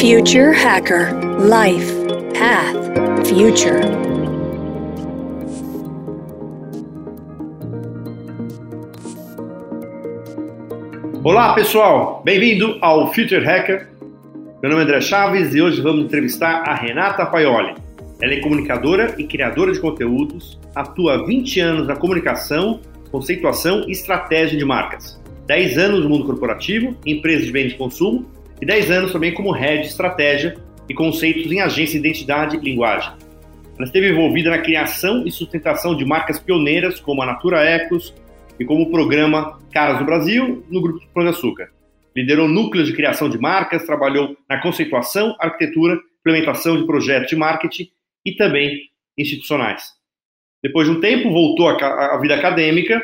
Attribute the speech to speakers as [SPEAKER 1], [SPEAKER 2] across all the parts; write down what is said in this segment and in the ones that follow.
[SPEAKER 1] Future Hacker Life Path Future.
[SPEAKER 2] Olá pessoal, bem-vindo ao Future Hacker. Meu nome é André Chaves e hoje vamos entrevistar a Renata Paioli. Ela é comunicadora e criadora de conteúdos, atua há 20 anos na comunicação, conceituação e estratégia de marcas. 10 anos no mundo corporativo, empresas de bens de consumo e 10 anos também como head de estratégia e conceitos em agência de identidade e linguagem. Ela esteve envolvida na criação e sustentação de marcas pioneiras como a Natura Ecos e como o programa Caras do Brasil no Grupo Pão de Açúcar. Liderou núcleos de criação de marcas, trabalhou na conceituação, arquitetura, implementação de projetos de marketing e também institucionais. Depois de um tempo, voltou à vida acadêmica,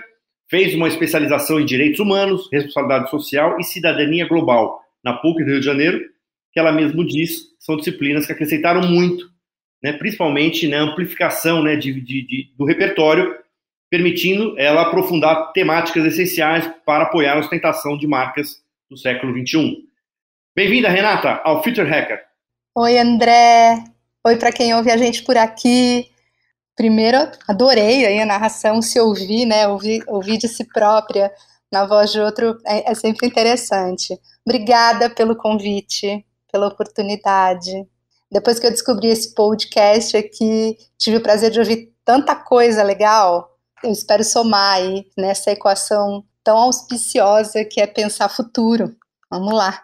[SPEAKER 2] fez uma especialização em direitos humanos, responsabilidade social e cidadania global na PUC do Rio de Janeiro, que ela mesmo diz são disciplinas que acrescentaram muito, né, principalmente na amplificação né, de, de, de, do repertório, permitindo ela aprofundar temáticas essenciais para apoiar a ostentação de marcas do século XXI. Bem-vinda, Renata, ao Future Hacker.
[SPEAKER 3] Oi, André. Oi para quem ouve a gente por aqui. Primeiro, adorei a narração, se ouvir, né, ouvir, ouvir de si própria na voz de outro é, é sempre interessante. Obrigada pelo convite, pela oportunidade. Depois que eu descobri esse podcast aqui, tive o prazer de ouvir tanta coisa legal. Eu espero somar aí nessa equação tão auspiciosa que é pensar futuro. Vamos lá.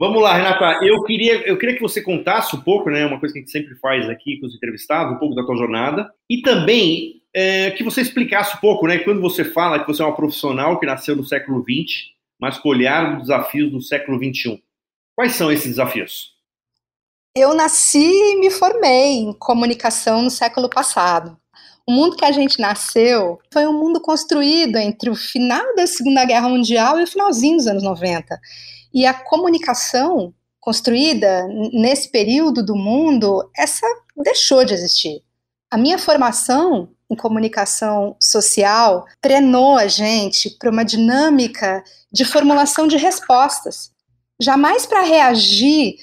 [SPEAKER 2] Vamos lá, Renata. Eu queria, eu queria que você contasse um pouco, né, uma coisa que a gente sempre faz aqui com os entrevistados, um pouco da tua jornada, e também é, que você explicasse um pouco, né, quando você fala que você é uma profissional que nasceu no século XX, mas com olhar dos desafios do século XXI. Quais são esses desafios?
[SPEAKER 3] Eu nasci e me formei em comunicação no século passado. O mundo que a gente nasceu foi um mundo construído entre o final da Segunda Guerra Mundial e o finalzinho dos anos 90. E a comunicação construída nesse período do mundo, essa deixou de existir. A minha formação em comunicação social treinou a gente para uma dinâmica de formulação de respostas. Jamais para reagir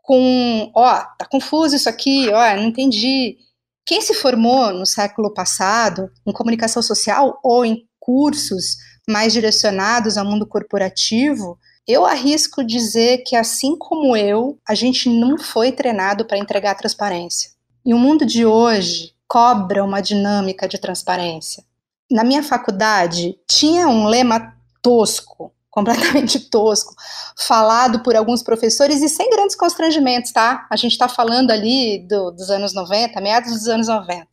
[SPEAKER 3] com, ó, tá confuso isso aqui, ó, não entendi. Quem se formou no século passado em comunicação social ou em cursos mais direcionados ao mundo corporativo, eu arrisco dizer que, assim como eu, a gente não foi treinado para entregar transparência. E o mundo de hoje cobra uma dinâmica de transparência. Na minha faculdade, tinha um lema tosco, completamente tosco, falado por alguns professores e sem grandes constrangimentos, tá? A gente está falando ali do, dos anos 90, meados dos anos 90.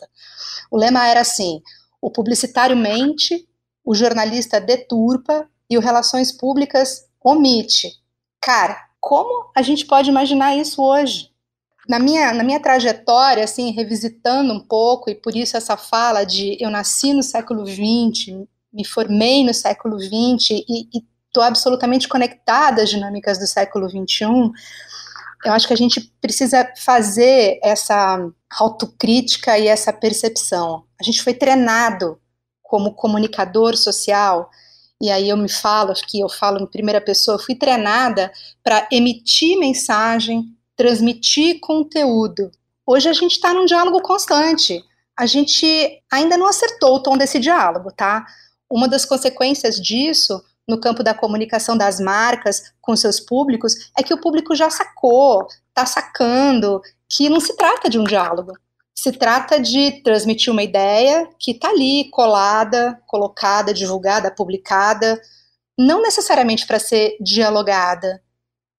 [SPEAKER 3] O lema era assim: o publicitário mente, o jornalista deturpa e o relações públicas omite. Cara, como a gente pode imaginar isso hoje? Na minha, na minha trajetória, assim, revisitando um pouco, e por isso essa fala de eu nasci no século XX, me formei no século XX e estou absolutamente conectada às dinâmicas do século XXI, eu acho que a gente precisa fazer essa autocrítica e essa percepção. A gente foi treinado como comunicador social e aí eu me falo, que eu falo em primeira pessoa, fui treinada para emitir mensagem, transmitir conteúdo. Hoje a gente está num diálogo constante. A gente ainda não acertou o tom desse diálogo, tá? Uma das consequências disso no campo da comunicação das marcas com seus públicos é que o público já sacou, está sacando que não se trata de um diálogo, se trata de transmitir uma ideia que está ali colada, colocada, divulgada, publicada, não necessariamente para ser dialogada.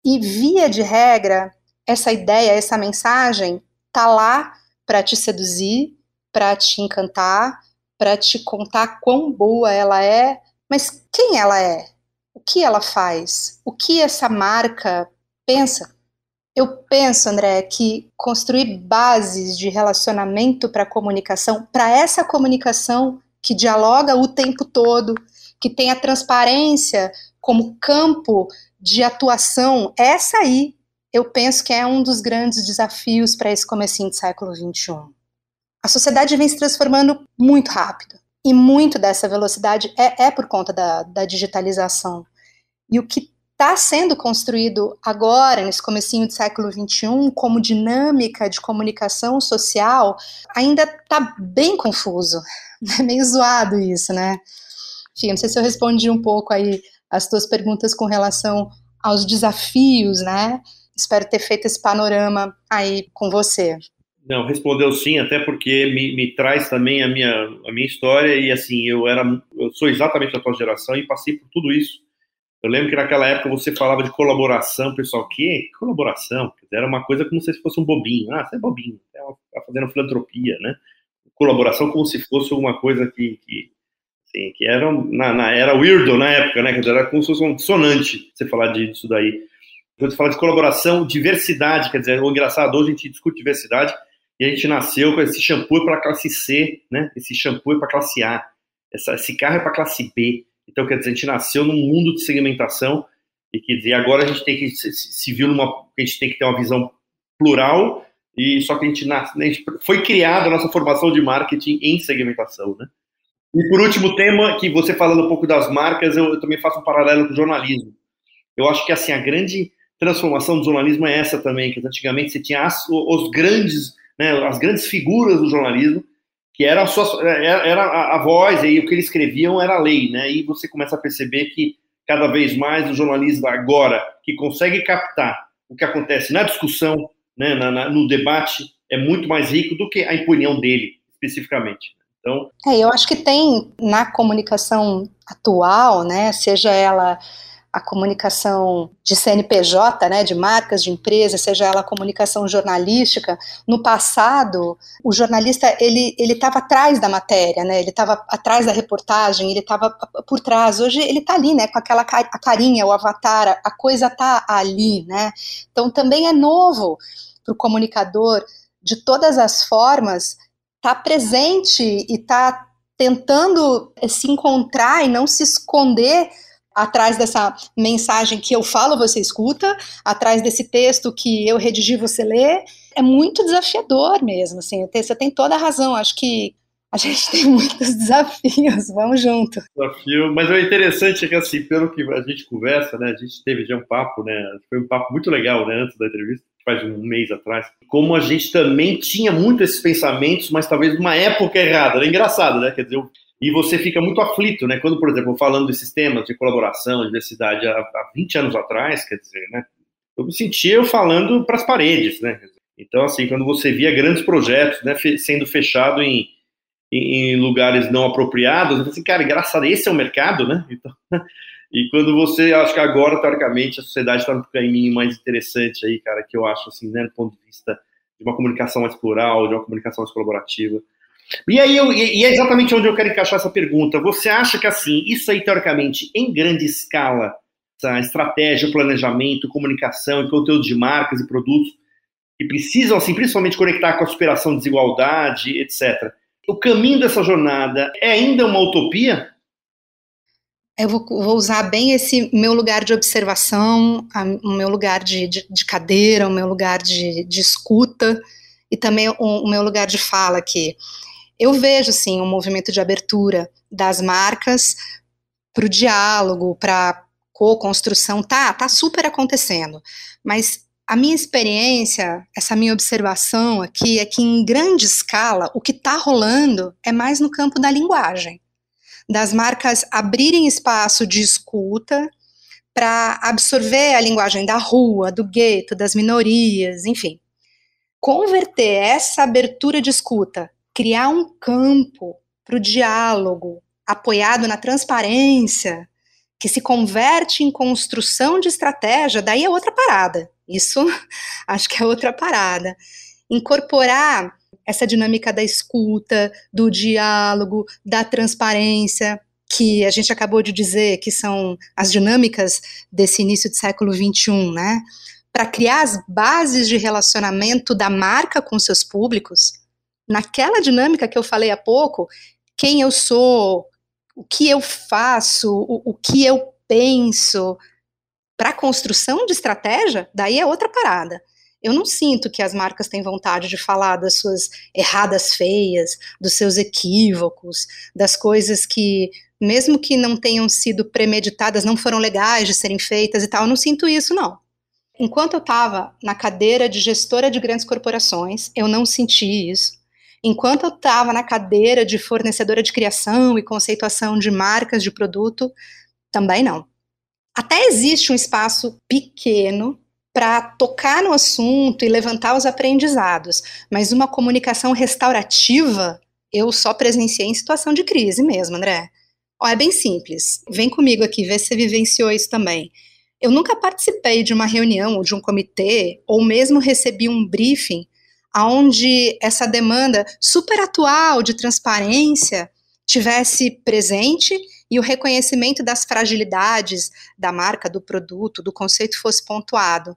[SPEAKER 3] E via de regra, essa ideia, essa mensagem tá lá para te seduzir, para te encantar, para te contar quão boa ela é, mas quem ela é? O que ela faz? O que essa marca pensa? Eu penso, André, que construir bases de relacionamento para comunicação, para essa comunicação que dialoga o tempo todo, que tem a transparência como campo de atuação, essa aí eu penso que é um dos grandes desafios para esse comecinho de século XXI. A sociedade vem se transformando muito rápido, e muito dessa velocidade é, é por conta da, da digitalização. E o que está sendo construído agora, nesse comecinho do século XXI, como dinâmica de comunicação social, ainda está bem confuso. É meio zoado isso, né? Enfim, não sei se eu respondi um pouco aí as tuas perguntas com relação aos desafios, né? Espero ter feito esse panorama aí com você.
[SPEAKER 2] Não, respondeu sim, até porque me, me, traz também a minha, a minha história e assim, eu era eu sou exatamente da tua geração e passei por tudo isso. Eu lembro que naquela época você falava de colaboração, pessoal, que colaboração? Era uma coisa como se fosse um bobinho. Ah, você é bobinho, tá fazendo filantropia, né? Colaboração como se fosse alguma coisa que, que assim, que era na, na, era weirdo na época, né? Era como se fosse um dissonante você falar disso daí. Quando você fala de colaboração, diversidade, quer dizer, o engraçado, hoje a gente discute diversidade, e a gente nasceu com esse shampoo para classe C, né? Esse shampoo é para classe A, essa, esse carro é para classe B. Então, quer dizer, a gente nasceu num mundo de segmentação e quer dizer, agora a gente tem que se, se viu numa, a gente tem que ter uma visão plural e só que a gente, nasce, a gente foi criada a nossa formação de marketing em segmentação, né? E por último tema, que você falando um pouco das marcas, eu, eu também faço um paralelo com o jornalismo. Eu acho que assim a grande transformação do jornalismo é essa também, que antigamente você tinha as, os grandes né, as grandes figuras do jornalismo, que era a, sua, era a, a voz, e o que eles escreviam era a lei, né? E você começa a perceber que cada vez mais o jornalista agora, que consegue captar o que acontece na discussão, né, na, na, no debate, é muito mais rico do que a opinião dele, especificamente. Então,
[SPEAKER 3] é, eu acho que tem na comunicação atual, né, seja ela a comunicação de CNPJ, né, de marcas, de empresas, seja ela a comunicação jornalística, no passado, o jornalista ele ele estava atrás da matéria, né, ele estava atrás da reportagem, ele estava por trás. Hoje ele está ali, né, com aquela a carinha, o avatar, a coisa está ali, né. Então também é novo para o comunicador de todas as formas estar tá presente e estar tá tentando se encontrar e não se esconder atrás dessa mensagem que eu falo, você escuta, atrás desse texto que eu redigi, você lê, é muito desafiador mesmo, assim, você tem toda a razão, acho que a gente tem muitos desafios, vamos junto.
[SPEAKER 2] Desafio, mas o interessante é que, assim, pelo que a gente conversa, né, a gente teve já um papo, né, foi um papo muito legal, né, antes da entrevista, faz um mês atrás, como a gente também tinha muito esses pensamentos, mas talvez numa época errada, era engraçado, né, quer dizer, e você fica muito aflito, né? Quando, por exemplo, falando desses temas de colaboração, diversidade, há, há 20 anos atrás, quer dizer, né? Eu me sentia falando para as paredes, né? Então, assim, quando você via grandes projetos né, sendo fechado em, em lugares não apropriados, assim, cara, engraçado, esse é o mercado, né? Então, e quando você, acho que agora, teoricamente, a sociedade está no caminho mais interessante aí, cara, que eu acho, assim, né, do ponto de vista de uma comunicação mais plural, de uma comunicação mais colaborativa. E aí, eu, e é exatamente onde eu quero encaixar essa pergunta. Você acha que, assim, isso aí, teoricamente, em grande escala, essa estratégia, planejamento, comunicação e conteúdo de marcas e produtos, que precisam, assim, principalmente conectar com a superação de desigualdade, etc. O caminho dessa jornada é ainda uma utopia?
[SPEAKER 3] Eu vou, vou usar bem esse meu lugar de observação, a, o meu lugar de, de, de, cadeira, o meu lugar de, de escuta e também o, o meu lugar de fala aqui. Eu vejo, sim, um movimento de abertura das marcas para o diálogo, para co-construção, tá, tá super acontecendo. Mas a minha experiência, essa minha observação aqui é que em grande escala o que está rolando é mais no campo da linguagem, das marcas abrirem espaço de escuta para absorver a linguagem da rua, do gueto, das minorias, enfim. Converter essa abertura de escuta criar um campo para o diálogo apoiado na transparência, que se converte em construção de estratégia, daí é outra parada. Isso acho que é outra parada. Incorporar essa dinâmica da escuta, do diálogo, da transparência, que a gente acabou de dizer que são as dinâmicas desse início do século XXI, né? Para criar as bases de relacionamento da marca com seus públicos, naquela dinâmica que eu falei há pouco, quem eu sou, o que eu faço, o, o que eu penso, para a construção de estratégia, daí é outra parada. Eu não sinto que as marcas têm vontade de falar das suas erradas feias, dos seus equívocos, das coisas que mesmo que não tenham sido premeditadas, não foram legais de serem feitas e tal, eu não sinto isso, não. Enquanto eu estava na cadeira de gestora de grandes corporações, eu não senti isso. Enquanto eu estava na cadeira de fornecedora de criação e conceituação de marcas de produto, também não. Até existe um espaço pequeno para tocar no assunto e levantar os aprendizados, mas uma comunicação restaurativa eu só presenciei em situação de crise mesmo, André. Ó, é bem simples. Vem comigo aqui, vê se você vivenciou isso também. Eu nunca participei de uma reunião ou de um comitê, ou mesmo recebi um briefing onde essa demanda super atual de transparência tivesse presente e o reconhecimento das fragilidades da marca, do produto, do conceito fosse pontuado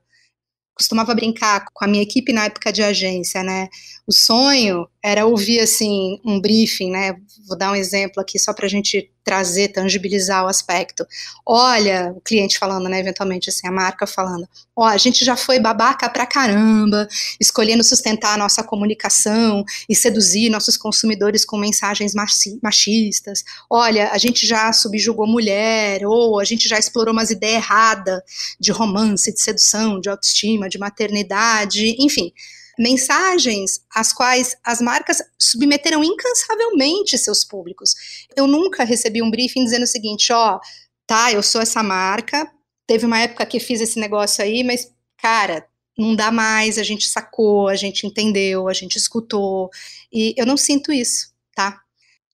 [SPEAKER 3] costumava brincar com a minha equipe na época de agência, né? O sonho era ouvir assim um briefing, né? Vou dar um exemplo aqui só para a gente trazer, tangibilizar o aspecto. Olha, o cliente falando, né, eventualmente assim, a marca falando, ó, a gente já foi babaca pra caramba, escolhendo sustentar a nossa comunicação e seduzir nossos consumidores com mensagens machistas. Olha, a gente já subjugou mulher, ou a gente já explorou umas ideias erradas de romance, de sedução, de autoestima, de maternidade, enfim mensagens às quais as marcas submeteram incansavelmente seus públicos. Eu nunca recebi um briefing dizendo o seguinte, ó, tá, eu sou essa marca, teve uma época que fiz esse negócio aí, mas, cara, não dá mais, a gente sacou, a gente entendeu, a gente escutou, e eu não sinto isso, tá?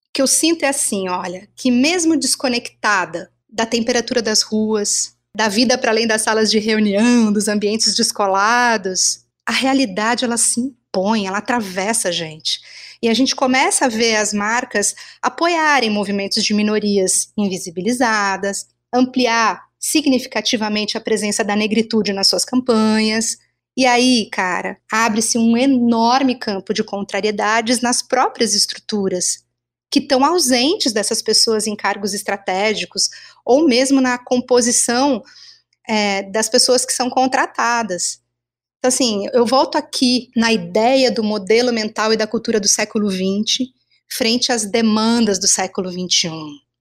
[SPEAKER 3] O que eu sinto é assim, olha, que mesmo desconectada da temperatura das ruas, da vida para além das salas de reunião, dos ambientes descolados, a realidade ela se impõe, ela atravessa a gente. E a gente começa a ver as marcas apoiarem movimentos de minorias invisibilizadas, ampliar significativamente a presença da negritude nas suas campanhas. E aí, cara, abre-se um enorme campo de contrariedades nas próprias estruturas, que estão ausentes dessas pessoas em cargos estratégicos, ou mesmo na composição é, das pessoas que são contratadas. Então, assim, eu volto aqui na ideia do modelo mental e da cultura do século XX, frente às demandas do século XXI.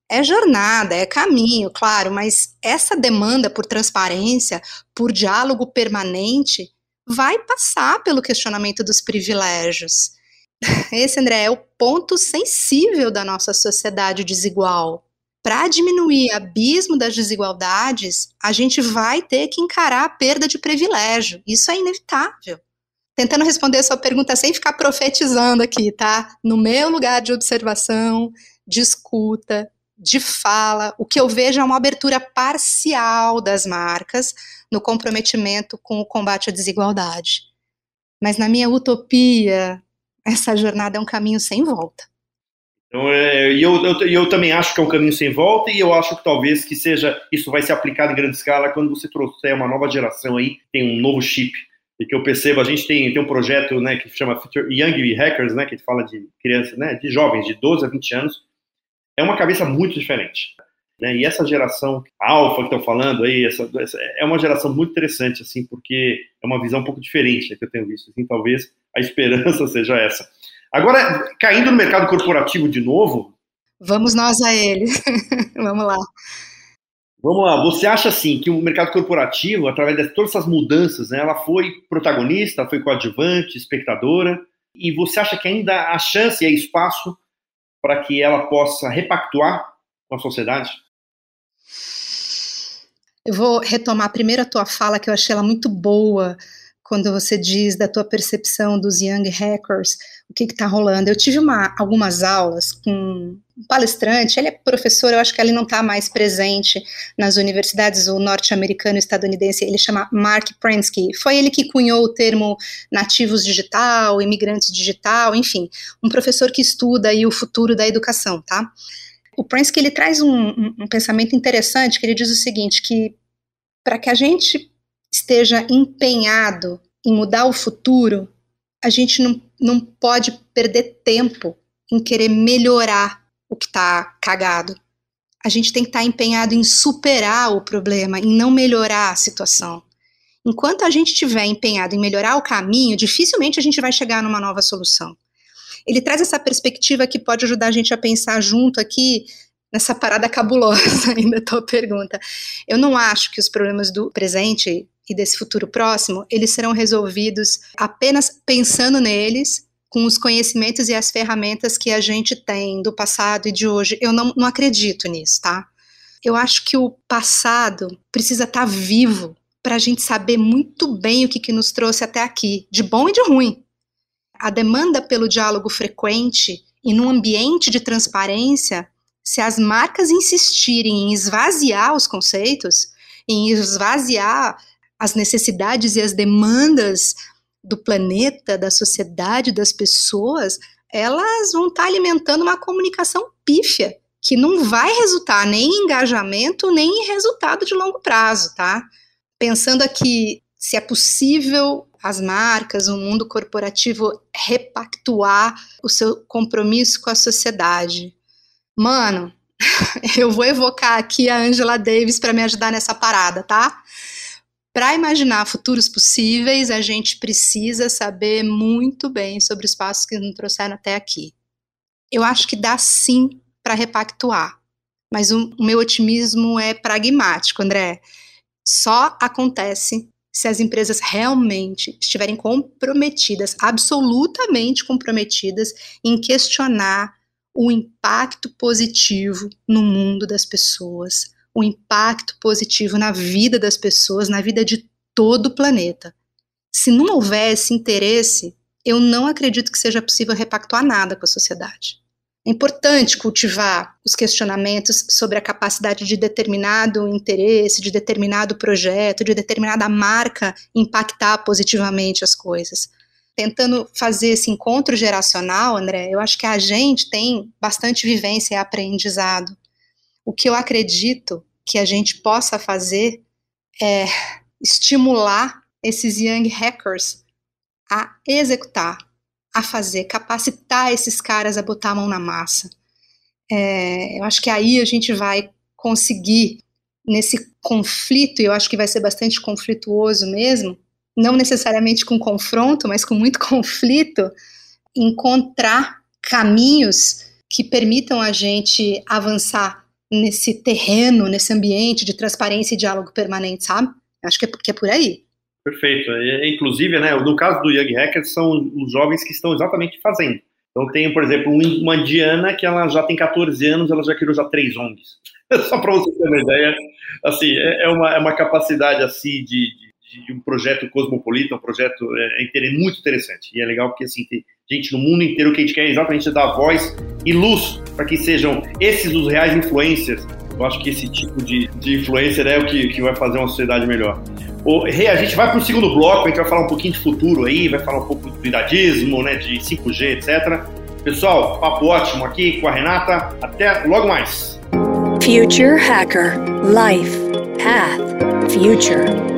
[SPEAKER 3] É jornada, é caminho, claro, mas essa demanda por transparência, por diálogo permanente, vai passar pelo questionamento dos privilégios. Esse, André, é o ponto sensível da nossa sociedade desigual para diminuir o abismo das desigualdades, a gente vai ter que encarar a perda de privilégio. Isso é inevitável. Tentando responder a sua pergunta sem ficar profetizando aqui, tá? No meu lugar de observação, de escuta, de fala, o que eu vejo é uma abertura parcial das marcas no comprometimento com o combate à desigualdade. Mas na minha utopia, essa jornada é um caminho sem volta.
[SPEAKER 2] Então, é, e eu, eu, eu, também acho que é um caminho sem volta e eu acho que talvez que seja isso vai ser aplicado em grande escala quando você trouxer uma nova geração aí, tem um novo chip. E que eu percebo, a gente tem, tem um projeto né, que chama Young Hackers, né, que fala de crianças, né, de jovens de 12 a 20 anos. É uma cabeça muito diferente. Né, e essa geração alfa que estão falando aí, essa, essa, é uma geração muito interessante, assim, porque é uma visão um pouco diferente que eu tenho visto. Assim, talvez a esperança seja essa. Agora, caindo no mercado corporativo de novo.
[SPEAKER 3] Vamos nós a ele. Vamos lá.
[SPEAKER 2] Vamos lá. Você acha assim que o mercado corporativo, através de todas essas mudanças, né, ela foi protagonista, foi coadjuvante, espectadora, e você acha que ainda há chance e há espaço para que ela possa repactuar com a sociedade?
[SPEAKER 3] Eu vou retomar primeiro a tua fala, que eu achei ela muito boa, quando você diz da tua percepção dos young hackers, o que está rolando. Eu tive uma, algumas aulas com um palestrante, ele é professor, eu acho que ele não está mais presente nas universidades, o norte-americano estadunidense, ele chama Mark Prensky. Foi ele que cunhou o termo nativos digital, imigrantes digital, enfim, um professor que estuda aí o futuro da educação, tá? O Prensky, ele traz um, um, um pensamento interessante, que ele diz o seguinte, que para que a gente esteja empenhado em mudar o futuro, a gente não, não pode perder tempo em querer melhorar o que está cagado. A gente tem que estar tá empenhado em superar o problema, em não melhorar a situação. Enquanto a gente estiver empenhado em melhorar o caminho, dificilmente a gente vai chegar numa nova solução. Ele traz essa perspectiva que pode ajudar a gente a pensar junto aqui nessa parada cabulosa ainda tua pergunta. Eu não acho que os problemas do presente e desse futuro próximo, eles serão resolvidos apenas pensando neles, com os conhecimentos e as ferramentas que a gente tem do passado e de hoje. Eu não, não acredito nisso, tá? Eu acho que o passado precisa estar tá vivo para a gente saber muito bem o que, que nos trouxe até aqui, de bom e de ruim. A demanda pelo diálogo frequente e num ambiente de transparência, se as marcas insistirem em esvaziar os conceitos, em esvaziar as necessidades e as demandas do planeta, da sociedade, das pessoas, elas vão estar tá alimentando uma comunicação pífia, que não vai resultar nem em engajamento, nem em resultado de longo prazo, tá? Pensando aqui se é possível as marcas, o mundo corporativo repactuar o seu compromisso com a sociedade. Mano, eu vou evocar aqui a Angela Davis para me ajudar nessa parada, tá? Para imaginar futuros possíveis, a gente precisa saber muito bem sobre os passos que nos trouxeram até aqui. Eu acho que dá sim para repactuar, mas o, o meu otimismo é pragmático, André. Só acontece se as empresas realmente estiverem comprometidas, absolutamente comprometidas, em questionar o impacto positivo no mundo das pessoas, o impacto positivo na vida das pessoas, na vida de todo o planeta. Se não houver esse interesse, eu não acredito que seja possível repactuar nada com a sociedade. É importante cultivar os questionamentos sobre a capacidade de determinado interesse, de determinado projeto, de determinada marca impactar positivamente as coisas. Tentando fazer esse encontro geracional, André, eu acho que a gente tem bastante vivência e aprendizado. O que eu acredito que a gente possa fazer é estimular esses young hackers a executar, a fazer, capacitar esses caras a botar a mão na massa. É, eu acho que aí a gente vai conseguir, nesse conflito, e eu acho que vai ser bastante conflituoso mesmo, não necessariamente com confronto, mas com muito conflito, encontrar caminhos que permitam a gente avançar nesse terreno, nesse ambiente de transparência e diálogo permanente, sabe? Acho que é, que é por aí.
[SPEAKER 2] Perfeito. Inclusive, né, no caso do Young Hackers, são os jovens que estão exatamente fazendo. Então, tem, por exemplo, uma indiana que ela já tem 14 anos, ela já criou já três ONGs. Só para você ter uma ideia, assim, é, é uma, é uma capacidade assim de, de, de um projeto cosmopolita, um projeto é, é, muito interessante. E é legal porque assim, tem gente no mundo inteiro que a gente quer exatamente dar voz e luz para que sejam esses os reais influencers. Eu acho que esse tipo de, de influencer é o que, que vai fazer uma sociedade melhor. Rei, a gente vai para o segundo bloco, a gente vai falar um pouquinho de futuro aí, vai falar um pouco do idadismo, né, de 5G, etc. Pessoal, papo ótimo aqui com a Renata. Até logo mais.
[SPEAKER 1] Future Hacker Life Path Future